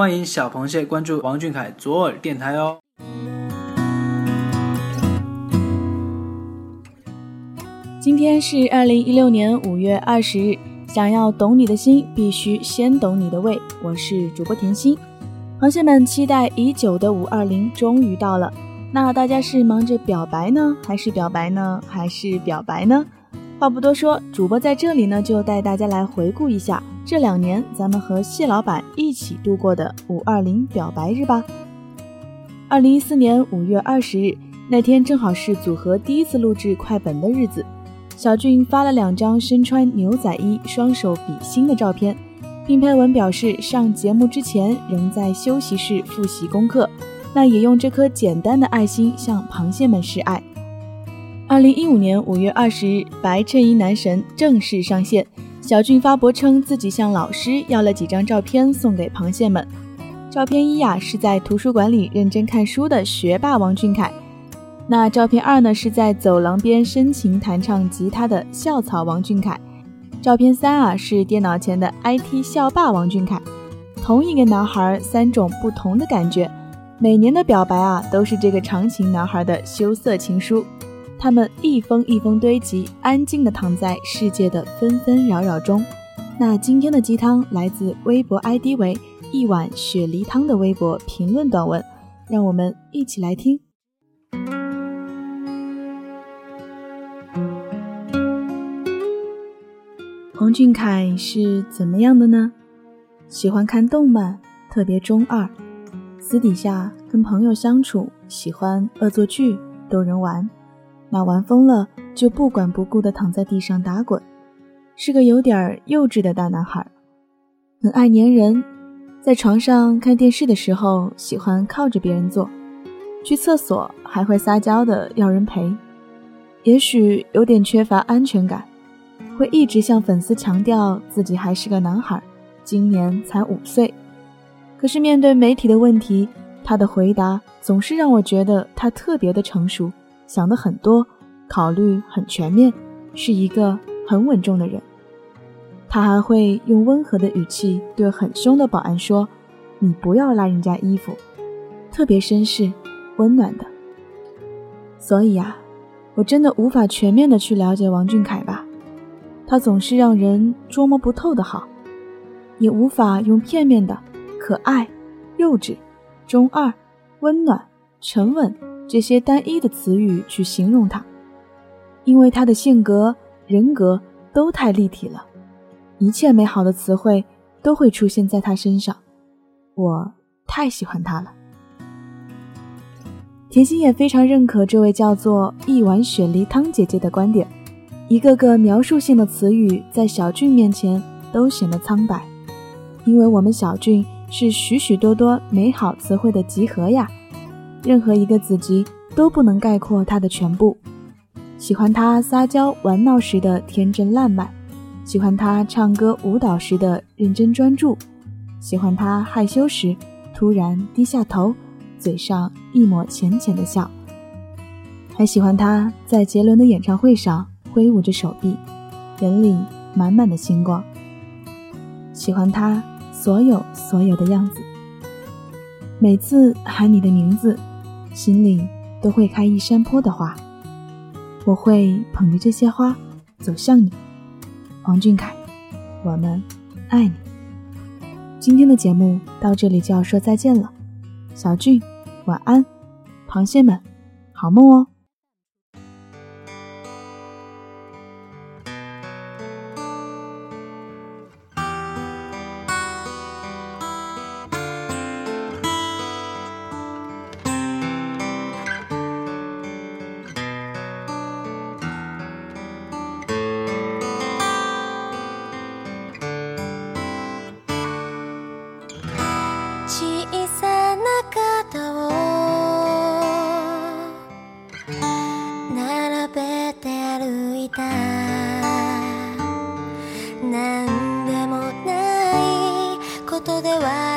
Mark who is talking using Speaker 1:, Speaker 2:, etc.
Speaker 1: 欢迎小螃蟹关注王俊凯左耳电台哦。
Speaker 2: 今天是二零一六年五月二十日，想要懂你的心，必须先懂你的胃。我是主播甜心，螃蟹们期待已久的五二零终于到了。那大家是忙着表白呢，还是表白呢，还是表白呢？话不多说，主播在这里呢，就带大家来回顾一下这两年咱们和谢老板一起度过的五二零表白日吧。二零一四年五月二十日那天，正好是组合第一次录制快本的日子。小俊发了两张身穿牛仔衣、双手比心的照片，并配文表示上节目之前仍在休息室复习功课。那也用这颗简单的爱心向螃蟹们示爱。二零一五年五月二十日，白衬衣男神正式上线。小俊发博称自己向老师要了几张照片送给螃蟹们。照片一呀是在图书馆里认真看书的学霸王俊凯。那照片二呢，是在走廊边深情弹唱吉他的校草王俊凯。照片三啊，是电脑前的 IT 校霸王俊凯。同一个男孩，三种不同的感觉。每年的表白啊，都是这个长情男孩的羞涩情书。他们一封一封堆积，安静的躺在世界的纷纷扰扰中。那今天的鸡汤来自微博 ID 为一碗雪梨汤的微博评论短文，让我们一起来听。王俊凯是怎么样的呢？喜欢看动漫，特别中二。私底下跟朋友相处，喜欢恶作剧逗人玩。那玩疯了就不管不顾的躺在地上打滚，是个有点幼稚的大男孩。很爱粘人，在床上看电视的时候喜欢靠着别人坐，去厕所还会撒娇的要人陪。也许有点缺乏安全感。会一直向粉丝强调自己还是个男孩，今年才五岁。可是面对媒体的问题，他的回答总是让我觉得他特别的成熟，想的很多，考虑很全面，是一个很稳重的人。他还会用温和的语气对很凶的保安说：“你不要拉人家衣服。”特别绅士，温暖的。所以啊，我真的无法全面的去了解王俊凯吧。他总是让人捉摸不透的好，也无法用片面的可爱、幼稚、中二、温暖、沉稳这些单一的词语去形容他，因为他的性格、人格都太立体了，一切美好的词汇都会出现在他身上。我太喜欢他了。甜心也非常认可这位叫做一碗雪梨汤姐姐的观点。一个个描述性的词语在小俊面前都显得苍白，因为我们小俊是许许多多美好词汇的集合呀，任何一个子集都不能概括他的全部。喜欢他撒娇玩闹时的天真烂漫，喜欢他唱歌舞蹈时的认真专注，喜欢他害羞时突然低下头，嘴上一抹浅浅的笑，还喜欢他在杰伦的演唱会上。挥舞着手臂，眼里满满的星光。喜欢他所有所有的样子。每次喊你的名字，心里都会开一山坡的花。我会捧着这些花走向你，王俊凯，我们爱你。今天的节目到这里就要说再见了，小俊，晚安，螃蟹们，好梦哦。
Speaker 3: では。